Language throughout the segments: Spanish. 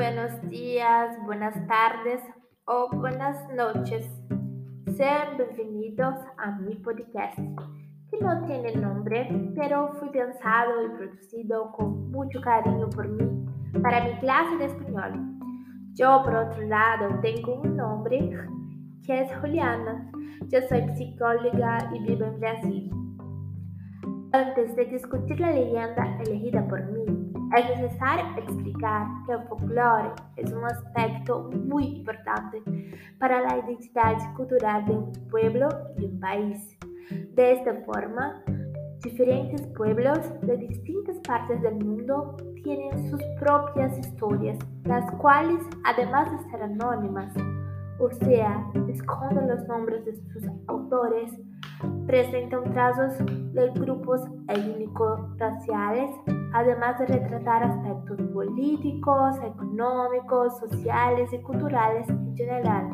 Buenos días, buenas tardes o buenas noches. Sean bienvenidos a mi podcast, que no tiene nombre, pero fue pensado y producido con mucho cariño por mí para mi clase de español. Yo, por otro lado, tengo un nombre que es Juliana. Yo soy psicóloga y vivo en Brasil. Antes de discutir la leyenda elegida por mí, es necesario explicar que el folclore es un aspecto muy importante para la identidad cultural de un pueblo y un país. De esta forma, diferentes pueblos de distintas partes del mundo tienen sus propias historias, las cuales, además de ser anónimas, o sea, esconden los nombres de sus autores, presentan trazos de grupos étnico-raciales además de retratar aspectos políticos, económicos, sociales y culturales en general.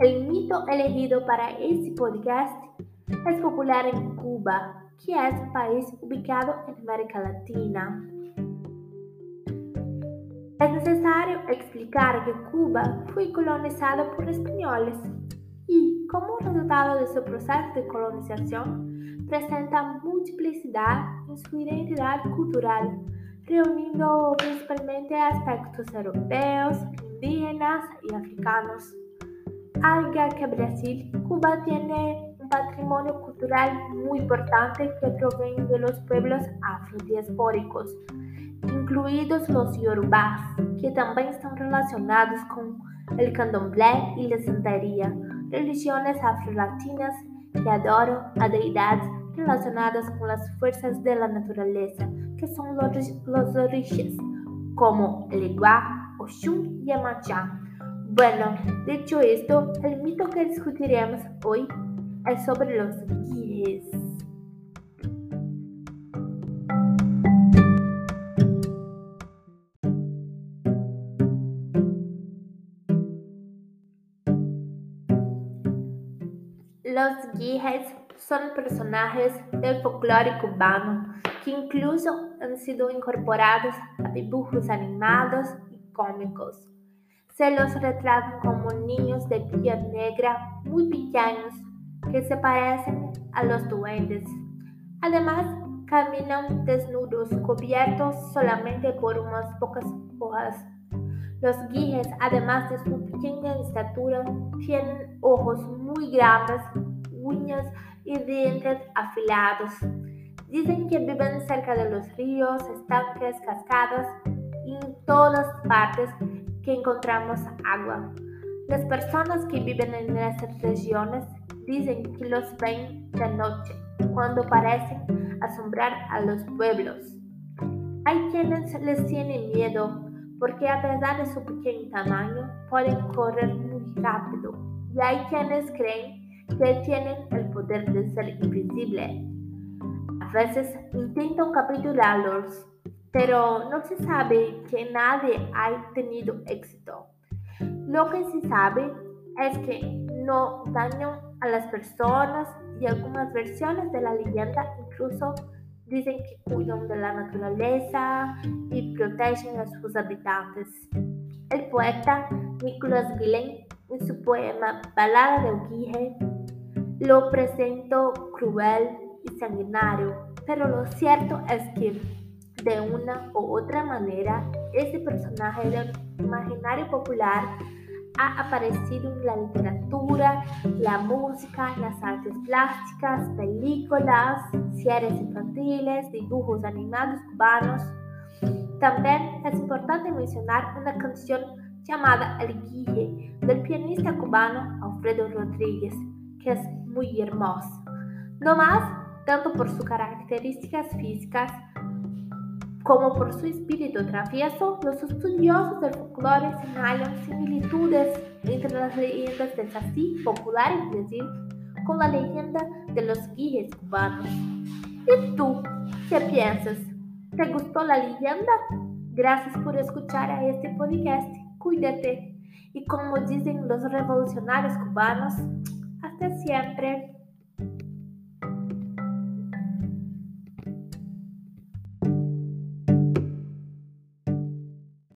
El mito elegido para este podcast es popular en Cuba, que es un país ubicado en América Latina. Es necesario explicar que Cuba fue colonizada por españoles y, como resultado de su proceso de colonización, presenta multiplicidad en su identidad cultural, reuniendo principalmente aspectos europeos, indígenas y africanos. Al que Brasil, Cuba tiene un patrimonio cultural muy importante que proviene de los pueblos afrodiaspóricos, incluidos los yorubás, que también están relacionados con el candomblé y la santería, religiones afrolatinas que adoran a deidades relacionadas con las fuerzas de la naturaleza, que son los, los como el Iguá, Oshun y Amachá. Bueno, dicho esto, el mito que discutiremos hoy es sobre los guíes. Los guíes son personajes del folclore cubano que incluso han sido incorporados a dibujos animados y cómicos. Se los retratan como niños de piel negra muy pequeños que se parecen a los duendes. Además, caminan desnudos, cubiertos solamente por unas pocas hojas. Los guíes, además de su pequeña estatura, tienen ojos muy grandes, uñas y dientes afilados. Dicen que viven cerca de los ríos, estanques, cascadas y en todas partes que encontramos agua. Las personas que viven en esas regiones dicen que los ven de noche, cuando parecen asombrar a los pueblos. Hay quienes les tienen miedo porque a pesar de su pequeño tamaño pueden correr muy rápido y hay quienes creen que tienen el poder de ser invisible. A veces intentan capturarlos, pero no se sabe que nadie haya tenido éxito. Lo que se sabe es que no dañan a las personas y algunas versiones de la leyenda incluso dicen que cuidan de la naturaleza y protegen a sus habitantes. El poeta Nicholas Guillen en su poema Balada de Uguije lo presento cruel y sanguinario, pero lo cierto es que de una u otra manera este personaje del imaginario popular ha aparecido en la literatura, la música, las artes plásticas, películas, series infantiles, dibujos animados cubanos. También es importante mencionar una canción llamada El Guille del pianista cubano Alfredo Rodríguez, que es muy hermosa. No más, tanto por sus características físicas como por su espíritu travieso, los estudiosos del folclore señalan similitudes entre las leyendas del Sací popular en Brasil con la leyenda de los guíes cubanos. ¿Y tú qué piensas? ¿Te gustó la leyenda? Gracias por escuchar a este podcast. Cuídate. Y como dicen los revolucionarios cubanos, hasta siempre.